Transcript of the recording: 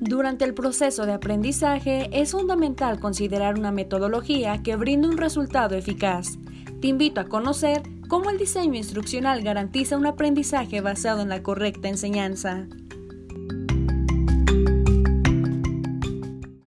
Durante el proceso de aprendizaje es fundamental considerar una metodología que brinde un resultado eficaz. Te invito a conocer cómo el diseño instruccional garantiza un aprendizaje basado en la correcta enseñanza.